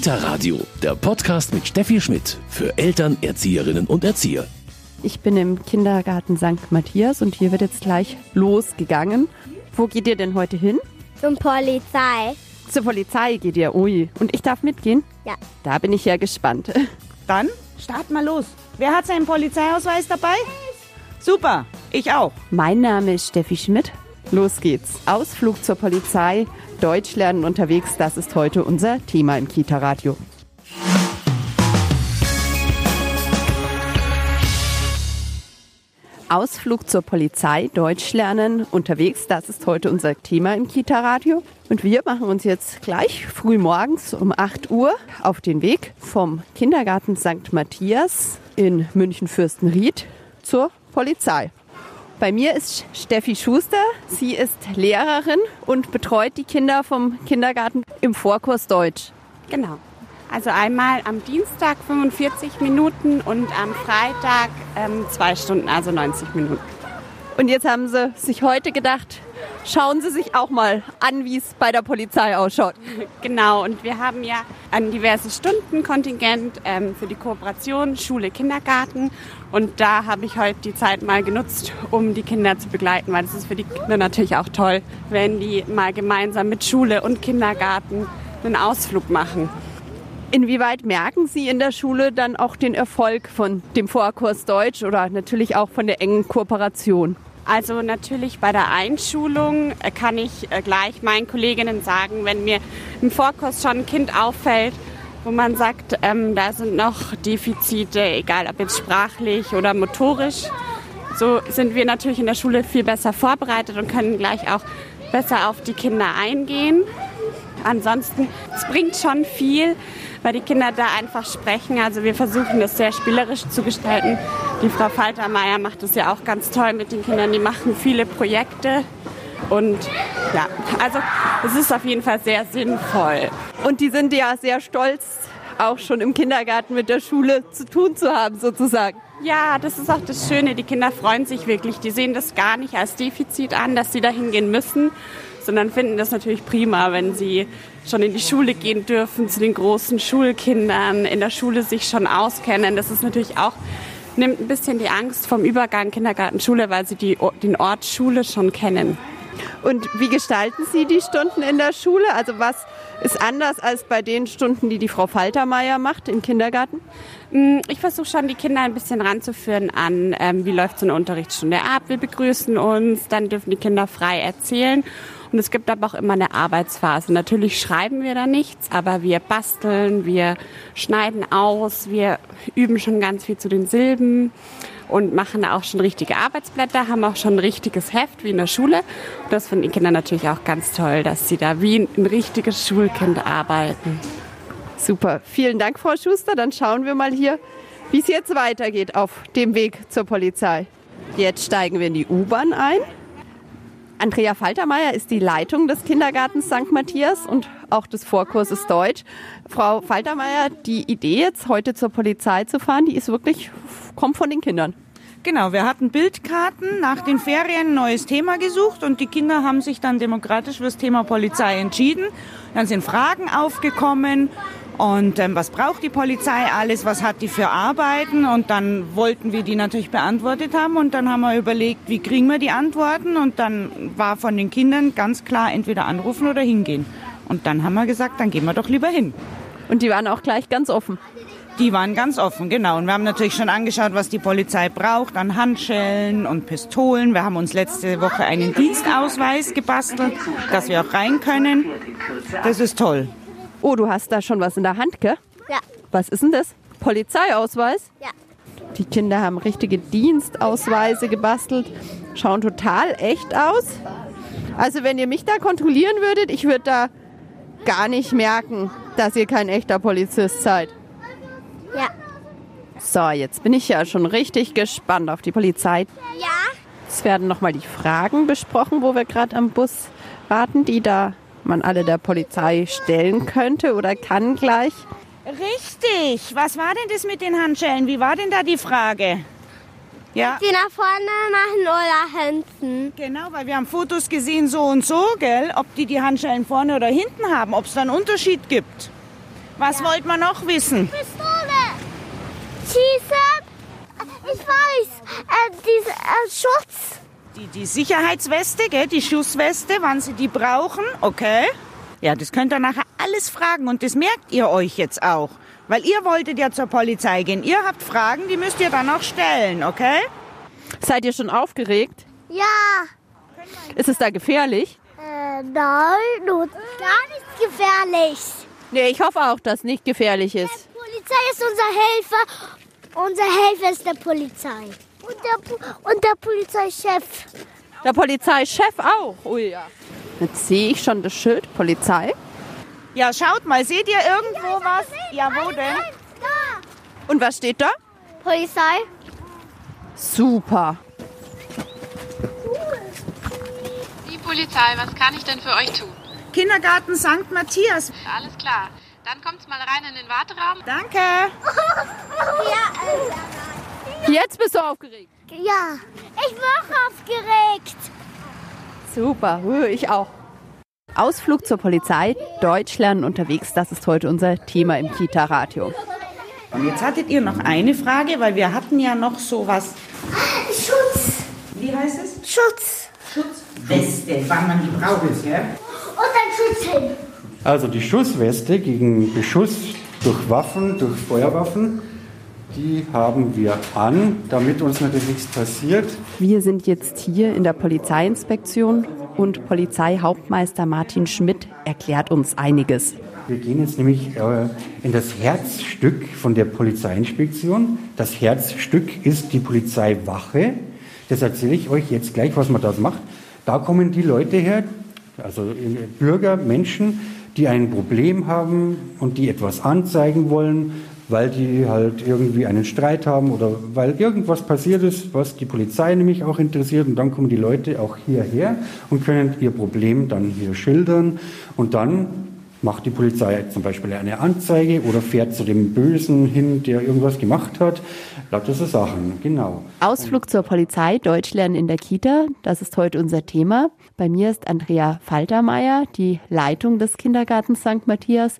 Kita Radio, der Podcast mit Steffi Schmidt für Eltern, Erzieherinnen und Erzieher. Ich bin im Kindergarten St. Matthias und hier wird jetzt gleich losgegangen. Wo geht ihr denn heute hin? Zum Polizei. Zur Polizei geht ihr, ui. Und ich darf mitgehen? Ja. Da bin ich ja gespannt. Dann start mal los. Wer hat seinen Polizeiausweis dabei? Super, ich auch. Mein Name ist Steffi Schmidt. Los geht's. Ausflug zur Polizei, Deutsch lernen unterwegs, das ist heute unser Thema im Kita-Radio. Ausflug zur Polizei, Deutsch lernen, unterwegs, das ist heute unser Thema im Kita-Radio. Und wir machen uns jetzt gleich früh morgens um 8 Uhr auf den Weg vom Kindergarten St. Matthias in München-Fürstenried zur Polizei. Bei mir ist Steffi Schuster. Sie ist Lehrerin und betreut die Kinder vom Kindergarten im Vorkurs Deutsch. Genau. Also einmal am Dienstag 45 Minuten und am Freitag ähm, zwei Stunden, also 90 Minuten. Und jetzt haben sie sich heute gedacht, schauen Sie sich auch mal an, wie es bei der Polizei ausschaut. Genau, und wir haben ja ein diverses Stundenkontingent ähm, für die Kooperation Schule, Kindergarten. Und da habe ich heute die Zeit mal genutzt, um die Kinder zu begleiten, weil es ist für die Kinder natürlich auch toll, wenn die mal gemeinsam mit Schule und Kindergarten einen Ausflug machen. Inwieweit merken Sie in der Schule dann auch den Erfolg von dem Vorkurs Deutsch oder natürlich auch von der engen Kooperation? Also natürlich bei der Einschulung äh, kann ich äh, gleich meinen Kolleginnen sagen, wenn mir im Vorkurs schon ein Kind auffällt, wo man sagt, ähm, da sind noch Defizite, egal ob jetzt sprachlich oder motorisch, so sind wir natürlich in der Schule viel besser vorbereitet und können gleich auch besser auf die Kinder eingehen. Ansonsten, es bringt schon viel, weil die Kinder da einfach sprechen. Also wir versuchen das sehr spielerisch zu gestalten. Die Frau Faltermeier macht das ja auch ganz toll mit den Kindern. Die machen viele Projekte. Und ja, also es ist auf jeden Fall sehr sinnvoll. Und die sind ja sehr stolz, auch schon im Kindergarten mit der Schule zu tun zu haben, sozusagen. Ja, das ist auch das Schöne. Die Kinder freuen sich wirklich. Die sehen das gar nicht als Defizit an, dass sie da hingehen müssen, sondern finden das natürlich prima, wenn sie schon in die Schule gehen dürfen, zu den großen Schulkindern, in der Schule sich schon auskennen. Das ist natürlich auch, nimmt ein bisschen die Angst vom Übergang Kindergarten, Schule, weil sie die, den Ort Schule schon kennen. Und wie gestalten Sie die Stunden in der Schule? Also was ist anders als bei den Stunden, die die Frau Faltermeier macht im Kindergarten? Ich versuche schon, die Kinder ein bisschen ranzuführen an, ähm, wie läuft so eine Unterrichtsstunde ab. Wir begrüßen uns, dann dürfen die Kinder frei erzählen. Und es gibt aber auch immer eine Arbeitsphase. Natürlich schreiben wir da nichts, aber wir basteln, wir schneiden aus, wir üben schon ganz viel zu den Silben und machen auch schon richtige Arbeitsblätter, haben auch schon ein richtiges Heft wie in der Schule. Und das finden die Kinder natürlich auch ganz toll, dass sie da wie ein richtiges Schulkind arbeiten. Super. Vielen Dank, Frau Schuster. Dann schauen wir mal hier, wie es jetzt weitergeht auf dem Weg zur Polizei. Jetzt steigen wir in die U-Bahn ein. Andrea Faltermeier ist die Leitung des Kindergartens St. Matthias und auch des Vorkurses Deutsch. Frau Faltermeier, die Idee jetzt heute zur Polizei zu fahren, die ist wirklich, kommt von den Kindern. Genau, wir hatten Bildkarten nach den Ferien ein neues Thema gesucht und die Kinder haben sich dann demokratisch für das Thema Polizei entschieden. Dann sind Fragen aufgekommen und ähm, was braucht die Polizei alles, was hat die für Arbeiten und dann wollten wir die natürlich beantwortet haben und dann haben wir überlegt, wie kriegen wir die Antworten und dann war von den Kindern ganz klar entweder anrufen oder hingehen. Und dann haben wir gesagt, dann gehen wir doch lieber hin. Und die waren auch gleich ganz offen. Die waren ganz offen, genau. Und wir haben natürlich schon angeschaut, was die Polizei braucht an Handschellen und Pistolen. Wir haben uns letzte Woche einen Dienstausweis gebastelt, dass wir auch rein können. Das ist toll. Oh, du hast da schon was in der Hand, gell? Ja. Was ist denn das? Polizeiausweis? Ja. Die Kinder haben richtige Dienstausweise gebastelt, schauen total echt aus. Also wenn ihr mich da kontrollieren würdet, ich würde da gar nicht merken, dass ihr kein echter Polizist seid. Ja. So, jetzt bin ich ja schon richtig gespannt auf die Polizei. Ja. Es werden nochmal die Fragen besprochen, wo wir gerade am Bus warten, die da man alle der Polizei stellen könnte oder kann gleich. Richtig. Was war denn das mit den Handschellen? Wie war denn da die Frage? Ja, Die nach vorne machen oder hinten. genau, weil wir haben Fotos gesehen so und so, gell? Ob die die Handschellen vorne oder hinten haben, ob es da einen Unterschied gibt. Was wollt man noch wissen? Pistole. Schießen. Ich weiß. Äh, diese äh, Schutz. Die, die Sicherheitsweste, gell, die Schussweste, wann Sie die brauchen, okay? Ja, das könnt ihr nachher alles fragen und das merkt ihr euch jetzt auch. Weil ihr wolltet ja zur Polizei gehen. Ihr habt Fragen, die müsst ihr dann auch stellen, okay? Seid ihr schon aufgeregt? Ja. Ist es da gefährlich? Äh, nein, nur gar nichts gefährlich. Nee, ich hoffe auch, dass nicht gefährlich ist. Polizei ist unser Helfer. Unser Helfer ist der Polizei. Und der, und der Polizeichef. Der Polizeichef auch. Oh ja. Jetzt sehe ich schon das Schild Polizei. Ja, schaut mal, seht ihr irgendwo was? Ja, wo denn? Da. Und was steht da? Polizei. Super. Die Polizei, was kann ich denn für euch tun? Kindergarten St. Matthias. Alles klar. Dann kommt's mal rein in den Warteraum. Danke. Ja, Jetzt bist du aufgeregt. ja. Ich bin auch aufgeregt. Super, ich auch. Ausflug zur Polizei, Deutsch lernen unterwegs, das ist heute unser Thema im Kita-Radio. Und jetzt hattet ihr noch eine Frage, weil wir hatten ja noch sowas. Schutz. Wie heißt es? Schutz. Schutzweste, wann man die braucht, gell? Und ein Schutzhelm. Also die Schussweste gegen Beschuss durch Waffen, durch Feuerwaffen, die haben wir an, damit uns natürlich nichts passiert. Wir sind jetzt hier in der Polizeiinspektion und Polizeihauptmeister Martin Schmidt erklärt uns einiges. Wir gehen jetzt nämlich äh, in das Herzstück von der Polizeiinspektion. Das Herzstück ist die Polizeiwache. Das erzähle ich euch jetzt gleich, was man da macht. Da kommen die Leute her, also äh, Bürger, Menschen, die ein Problem haben und die etwas anzeigen wollen, weil die halt irgendwie einen Streit haben oder weil irgendwas passiert ist, was die Polizei nämlich auch interessiert. Und dann kommen die Leute auch hierher und können ihr Problem dann hier schildern. Und dann macht die Polizei zum Beispiel eine Anzeige oder fährt zu dem Bösen hin, der irgendwas gemacht hat. Lauter so Sachen, genau. Ausflug zur Polizei, Deutsch lernen in der Kita, das ist heute unser Thema. Bei mir ist Andrea Faltermeier, die Leitung des Kindergartens St. Matthias.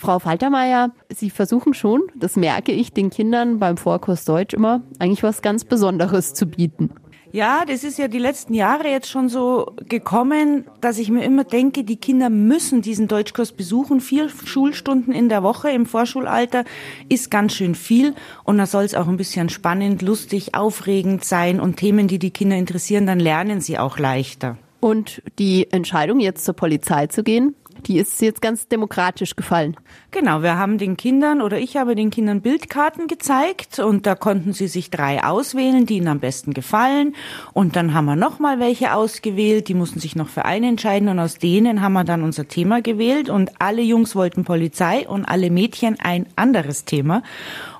Frau Faltermeier, Sie versuchen schon, das merke ich den Kindern beim Vorkurs Deutsch immer, eigentlich was ganz Besonderes zu bieten. Ja, das ist ja die letzten Jahre jetzt schon so gekommen, dass ich mir immer denke, die Kinder müssen diesen Deutschkurs besuchen. Vier Schulstunden in der Woche im Vorschulalter ist ganz schön viel. Und da soll es auch ein bisschen spannend, lustig, aufregend sein und Themen, die die Kinder interessieren, dann lernen sie auch leichter. Und die Entscheidung, jetzt zur Polizei zu gehen, die ist jetzt ganz demokratisch gefallen. Genau, wir haben den Kindern oder ich habe den Kindern Bildkarten gezeigt und da konnten sie sich drei auswählen, die ihnen am besten gefallen. Und dann haben wir nochmal welche ausgewählt, die mussten sich noch für eine entscheiden und aus denen haben wir dann unser Thema gewählt und alle Jungs wollten Polizei und alle Mädchen ein anderes Thema.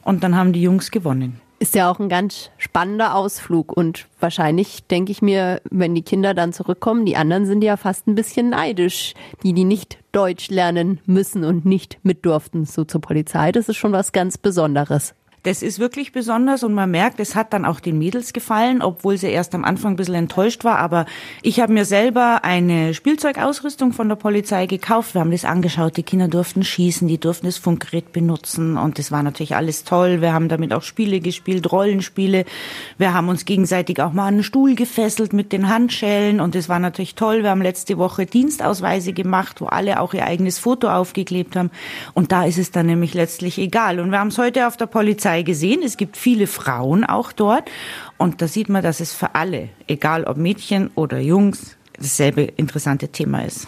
Und dann haben die Jungs gewonnen. Ist ja auch ein ganz spannender Ausflug und wahrscheinlich denke ich mir, wenn die Kinder dann zurückkommen, die anderen sind ja fast ein bisschen neidisch, die die nicht Deutsch lernen müssen und nicht mit durften so zur Polizei. Das ist schon was ganz Besonderes. Das ist wirklich besonders und man merkt, es hat dann auch den Mädels gefallen, obwohl sie erst am Anfang ein bisschen enttäuscht war. Aber ich habe mir selber eine Spielzeugausrüstung von der Polizei gekauft. Wir haben das angeschaut, die Kinder durften schießen, die durften das Funkgerät benutzen und das war natürlich alles toll. Wir haben damit auch Spiele gespielt, Rollenspiele. Wir haben uns gegenseitig auch mal an einen Stuhl gefesselt mit den Handschellen und das war natürlich toll. Wir haben letzte Woche Dienstausweise gemacht, wo alle auch ihr eigenes Foto aufgeklebt haben und da ist es dann nämlich letztlich egal. Und wir haben es heute auf der Polizei gesehen. Es gibt viele Frauen auch dort. Und da sieht man, dass es für alle, egal ob Mädchen oder Jungs, dasselbe interessante Thema ist.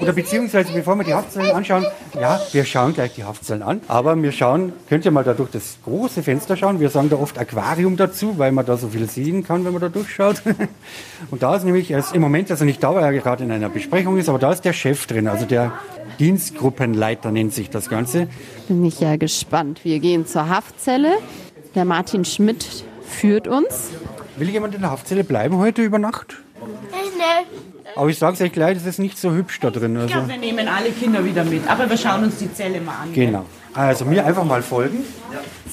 Oder beziehungsweise, bevor wir die Haftzellen anschauen, ja, wir schauen gleich die Haftzellen an, aber wir schauen, könnt ihr mal da durch das große Fenster schauen, wir sagen da oft Aquarium dazu, weil man da so viel sehen kann, wenn man da durchschaut. Und da ist nämlich, er ist im Moment, also nicht da, weil er gerade in einer Besprechung ist, aber da ist der Chef drin, also der Dienstgruppenleiter nennt sich das Ganze. Bin ich ja gespannt. Wir gehen zur Haftzelle. Der Martin Schmidt führt uns. Will jemand in der Haftzelle bleiben heute über Nacht? Nee. Aber ich sage es euch gleich, es ist nicht so hübsch da drin. Ich Also, glaube, wir nehmen alle Kinder wieder mit, aber wir schauen uns die Zelle mal an. genau. Also mir einfach mal folgen.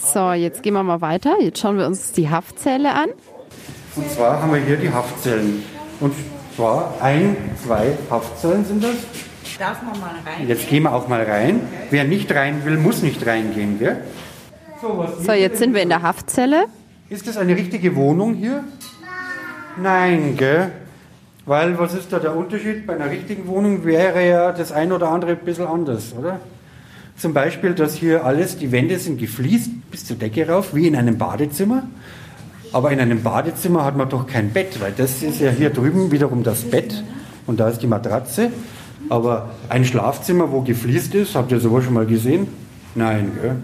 So, jetzt gehen wir mal weiter. Jetzt schauen wir uns die Haftzelle an. Und zwar haben wir hier die Haftzellen. Und zwar ein, zwei Haftzellen sind das. darf man mal rein. Jetzt gehen wir auch mal rein. Wer nicht rein will, muss nicht reingehen, gell? So, was so jetzt sind wir in der Haftzelle. Ist das eine richtige Wohnung hier? Nein, gell? Weil, was ist da der Unterschied? Bei einer richtigen Wohnung wäre ja das ein oder andere ein bisschen anders, oder? Zum Beispiel, dass hier alles, die Wände sind gefliest bis zur Decke rauf, wie in einem Badezimmer. Aber in einem Badezimmer hat man doch kein Bett, weil das ist ja hier drüben wiederum das Bett und da ist die Matratze. Aber ein Schlafzimmer, wo gefliest ist, habt ihr sowas schon mal gesehen? Nein, gell?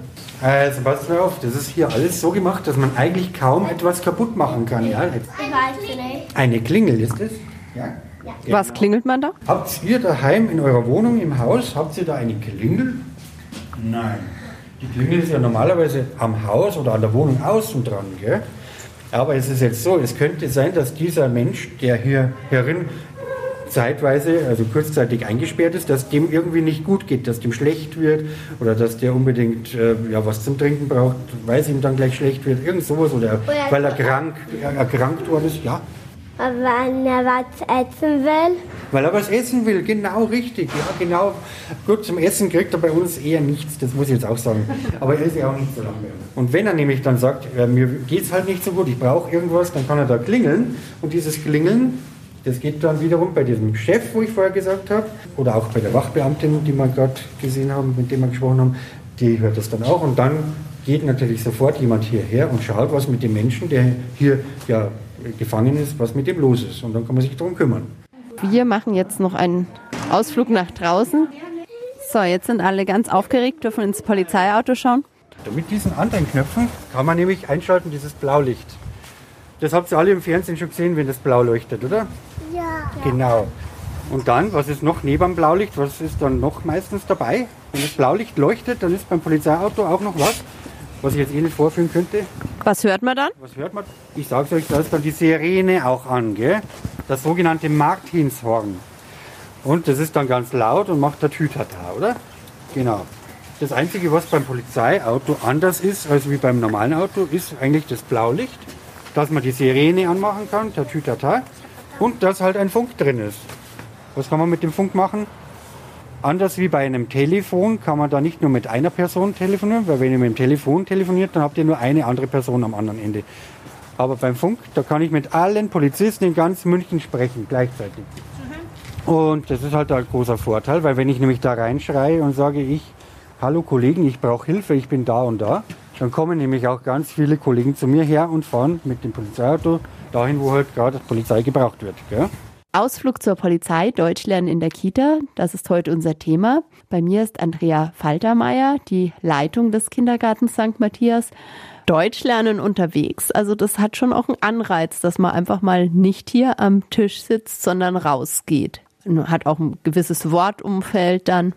Also passt mal auf, das ist hier alles so gemacht, dass man eigentlich kaum etwas kaputt machen kann. Ja? Eine Klingel ist es. Ja? Ja. Was klingelt man da? Habt ihr daheim in eurer Wohnung, im Haus, habt ihr da eine Klingel? Nein. Die Klingel ist ja normalerweise am Haus oder an der Wohnung außen dran. Gell? Aber es ist jetzt so, es könnte sein, dass dieser Mensch, der hier herin zeitweise, also kurzzeitig eingesperrt ist, dass dem irgendwie nicht gut geht, dass dem schlecht wird oder dass der unbedingt äh, ja, was zum Trinken braucht, weil es ihm dann gleich schlecht wird, irgend sowas oder weil er krank, erkrankt worden ist, ja. Weil er was essen will. Weil er was essen will, genau richtig. Ja, genau. Gut, zum Essen kriegt er bei uns eher nichts, das muss ich jetzt auch sagen. Aber er ist ja auch nicht so lange. Und wenn er nämlich dann sagt, äh, mir geht es halt nicht so gut, ich brauche irgendwas, dann kann er da klingeln. Und dieses Klingeln, das geht dann wiederum bei diesem Chef, wo ich vorher gesagt habe, oder auch bei der Wachbeamtin, die wir gerade gesehen haben, mit dem wir gesprochen haben, die hört das dann auch. Und dann geht natürlich sofort jemand hierher und schaut, was mit dem Menschen, der hier ja gefangen ist, was mit dem los ist. Und dann kann man sich darum kümmern. Wir machen jetzt noch einen Ausflug nach draußen. So, jetzt sind alle ganz aufgeregt, dürfen ins Polizeiauto schauen. Mit diesen anderen Knöpfen kann man nämlich einschalten, dieses Blaulicht. Das habt ihr alle im Fernsehen schon gesehen, wenn das blau leuchtet, oder? Ja. Genau. Und dann, was ist noch neben dem Blaulicht? Was ist dann noch meistens dabei? Wenn das Blaulicht leuchtet, dann ist beim Polizeiauto auch noch was was ich jetzt eh nicht vorführen könnte. Was hört man dann? Was hört man? Ich sage euch, da ist dann die Sirene auch an, gell? das sogenannte Martinshorn. Und das ist dann ganz laut und macht der Tütata, oder? Genau. Das Einzige, was beim Polizeiauto anders ist als wie beim normalen Auto, ist eigentlich das Blaulicht, dass man die Sirene anmachen kann, der Tütata, und dass halt ein Funk drin ist. Was kann man mit dem Funk machen? Anders wie bei einem Telefon kann man da nicht nur mit einer Person telefonieren, weil wenn ihr mit dem Telefon telefoniert, dann habt ihr nur eine andere Person am anderen Ende. Aber beim Funk, da kann ich mit allen Polizisten in ganz München sprechen, gleichzeitig. Mhm. Und das ist halt ein großer Vorteil, weil wenn ich nämlich da reinschreie und sage, ich, hallo Kollegen, ich brauche Hilfe, ich bin da und da, dann kommen nämlich auch ganz viele Kollegen zu mir her und fahren mit dem Polizeiauto dahin, wo halt gerade Polizei gebraucht wird. Gell? Ausflug zur Polizei, Deutsch lernen in der Kita, das ist heute unser Thema. Bei mir ist Andrea Faltermeier, die Leitung des Kindergartens St. Matthias. Deutsch lernen unterwegs, also das hat schon auch einen Anreiz, dass man einfach mal nicht hier am Tisch sitzt, sondern rausgeht. Hat auch ein gewisses Wortumfeld dann.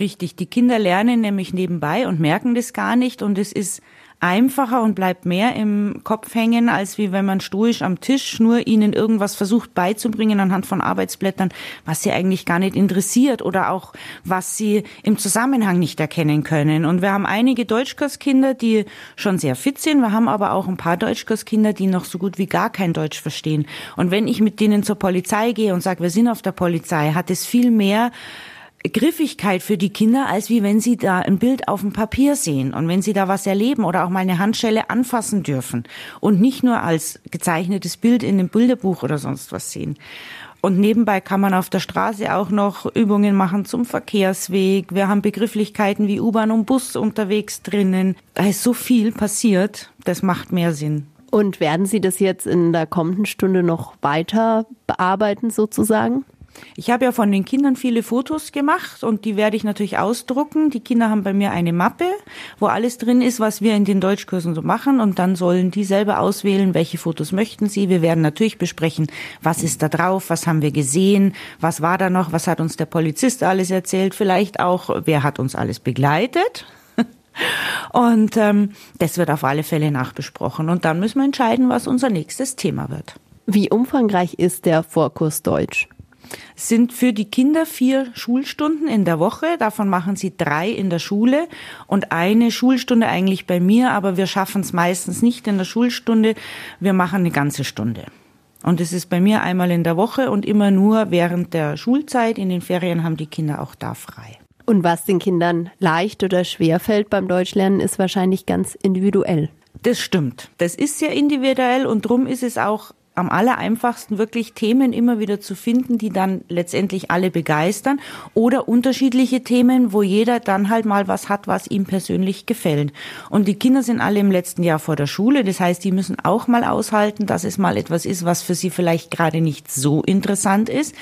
Richtig, die Kinder lernen nämlich nebenbei und merken das gar nicht und es ist einfacher und bleibt mehr im Kopf hängen, als wie wenn man stoisch am Tisch nur ihnen irgendwas versucht beizubringen anhand von Arbeitsblättern, was sie eigentlich gar nicht interessiert oder auch was sie im Zusammenhang nicht erkennen können. Und wir haben einige Deutschkurskinder, die schon sehr fit sind. Wir haben aber auch ein paar Deutschkurskinder, die noch so gut wie gar kein Deutsch verstehen. Und wenn ich mit denen zur Polizei gehe und sage, wir sind auf der Polizei, hat es viel mehr Griffigkeit für die Kinder, als wie wenn sie da ein Bild auf dem Papier sehen und wenn sie da was erleben oder auch mal eine Handschelle anfassen dürfen und nicht nur als gezeichnetes Bild in einem Bilderbuch oder sonst was sehen. Und nebenbei kann man auf der Straße auch noch Übungen machen zum Verkehrsweg. Wir haben Begrifflichkeiten wie U-Bahn und Bus unterwegs drinnen. Da ist so viel passiert, das macht mehr Sinn. Und werden Sie das jetzt in der kommenden Stunde noch weiter bearbeiten sozusagen? Ich habe ja von den Kindern viele Fotos gemacht und die werde ich natürlich ausdrucken. Die Kinder haben bei mir eine Mappe, wo alles drin ist, was wir in den Deutschkursen so machen und dann sollen die selber auswählen, welche Fotos möchten sie. Wir werden natürlich besprechen, was ist da drauf, was haben wir gesehen, was war da noch, was hat uns der Polizist alles erzählt, vielleicht auch, wer hat uns alles begleitet. Und ähm, das wird auf alle Fälle nachbesprochen. Und dann müssen wir entscheiden, was unser nächstes Thema wird. Wie umfangreich ist der Vorkurs Deutsch? Sind für die Kinder vier Schulstunden in der Woche. Davon machen sie drei in der Schule und eine Schulstunde eigentlich bei mir, aber wir schaffen es meistens nicht in der Schulstunde. Wir machen eine ganze Stunde. Und es ist bei mir einmal in der Woche und immer nur während der Schulzeit. In den Ferien haben die Kinder auch da frei. Und was den Kindern leicht oder schwer fällt beim Deutschlernen, ist wahrscheinlich ganz individuell. Das stimmt. Das ist sehr individuell und drum ist es auch am aller einfachsten wirklich Themen immer wieder zu finden, die dann letztendlich alle begeistern oder unterschiedliche Themen, wo jeder dann halt mal was hat, was ihm persönlich gefällt. Und die Kinder sind alle im letzten Jahr vor der Schule, das heißt, die müssen auch mal aushalten, dass es mal etwas ist, was für sie vielleicht gerade nicht so interessant ist.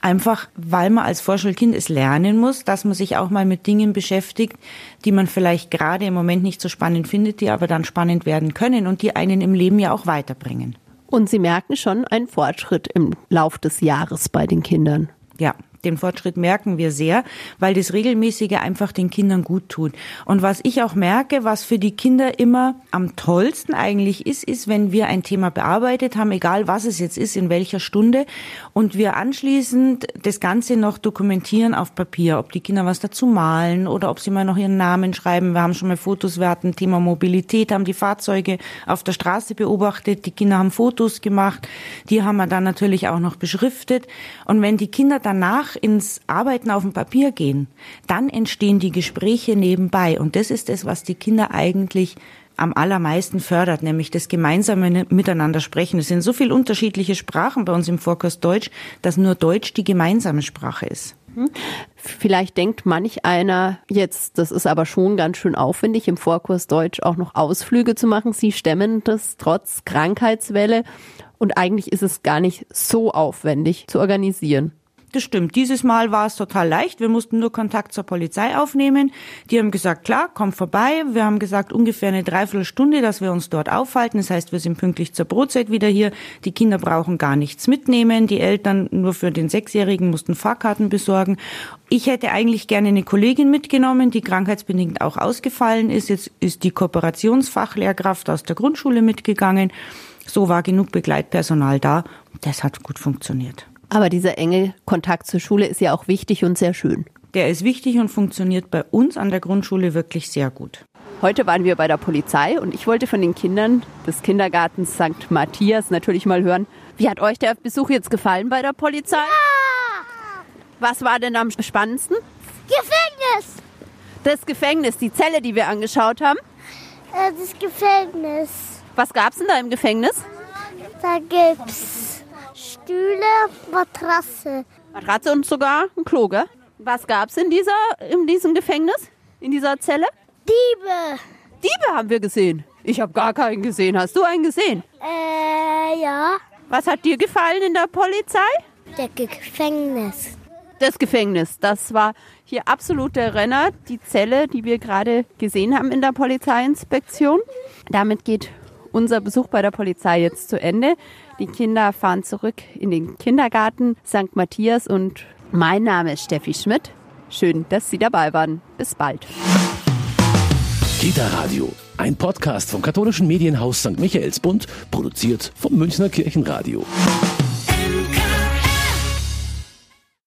Einfach, weil man als Vorschulkind es lernen muss, dass man sich auch mal mit Dingen beschäftigt, die man vielleicht gerade im Moment nicht so spannend findet, die aber dann spannend werden können und die einen im Leben ja auch weiterbringen. Und Sie merken schon einen Fortschritt im Lauf des Jahres bei den Kindern. Ja, den Fortschritt merken wir sehr, weil das Regelmäßige einfach den Kindern gut tut. Und was ich auch merke, was für die Kinder immer am tollsten eigentlich ist, ist, wenn wir ein Thema bearbeitet haben, egal was es jetzt ist, in welcher Stunde, und wir anschließend das Ganze noch dokumentieren auf Papier, ob die Kinder was dazu malen oder ob sie mal noch ihren Namen schreiben. Wir haben schon mal Fotos, wir hatten Thema Mobilität, haben die Fahrzeuge auf der Straße beobachtet, die Kinder haben Fotos gemacht, die haben wir dann natürlich auch noch beschriftet. Und wenn die Kinder danach danach ins Arbeiten auf dem Papier gehen, dann entstehen die Gespräche nebenbei. Und das ist es, was die Kinder eigentlich am allermeisten fördert, nämlich das gemeinsame Miteinander sprechen. Es sind so viele unterschiedliche Sprachen bei uns im Vorkurs Deutsch, dass nur Deutsch die gemeinsame Sprache ist. Mhm. Vielleicht denkt manch einer jetzt, das ist aber schon ganz schön aufwendig, im Vorkurs Deutsch auch noch Ausflüge zu machen. Sie stemmen das trotz Krankheitswelle und eigentlich ist es gar nicht so aufwendig zu organisieren. Das stimmt. Dieses Mal war es total leicht. Wir mussten nur Kontakt zur Polizei aufnehmen. Die haben gesagt, klar, komm vorbei. Wir haben gesagt, ungefähr eine Dreiviertelstunde, dass wir uns dort aufhalten. Das heißt, wir sind pünktlich zur Brotzeit wieder hier. Die Kinder brauchen gar nichts mitnehmen. Die Eltern nur für den Sechsjährigen mussten Fahrkarten besorgen. Ich hätte eigentlich gerne eine Kollegin mitgenommen, die krankheitsbedingt auch ausgefallen ist. Jetzt ist die Kooperationsfachlehrkraft aus der Grundschule mitgegangen. So war genug Begleitpersonal da. Das hat gut funktioniert. Aber dieser enge Kontakt zur Schule ist ja auch wichtig und sehr schön. Der ist wichtig und funktioniert bei uns an der Grundschule wirklich sehr gut. Heute waren wir bei der Polizei und ich wollte von den Kindern des Kindergartens St. Matthias natürlich mal hören, wie hat euch der Besuch jetzt gefallen bei der Polizei? Ja! Was war denn am spannendsten? Gefängnis! Das Gefängnis, die Zelle, die wir angeschaut haben? Äh, das Gefängnis. Was gab's denn da im Gefängnis? Da gibt's Stühle, Matratze. Matratze und sogar ein Klo, gell? Was gab's in dieser, in diesem Gefängnis? In dieser Zelle? Diebe. Diebe haben wir gesehen. Ich habe gar keinen gesehen. Hast du einen gesehen? Äh, ja. Was hat dir gefallen in der Polizei? Der Gefängnis. Das Gefängnis, das war hier absolut der Renner, die Zelle, die wir gerade gesehen haben in der Polizeiinspektion. Damit geht unser Besuch bei der Polizei jetzt zu Ende. Die Kinder fahren zurück in den Kindergarten St. Matthias und mein Name ist Steffi Schmidt. Schön, dass Sie dabei waren. Bis bald. Kita Radio, ein Podcast vom katholischen Medienhaus St. Michaelsbund, produziert vom Münchner Kirchenradio.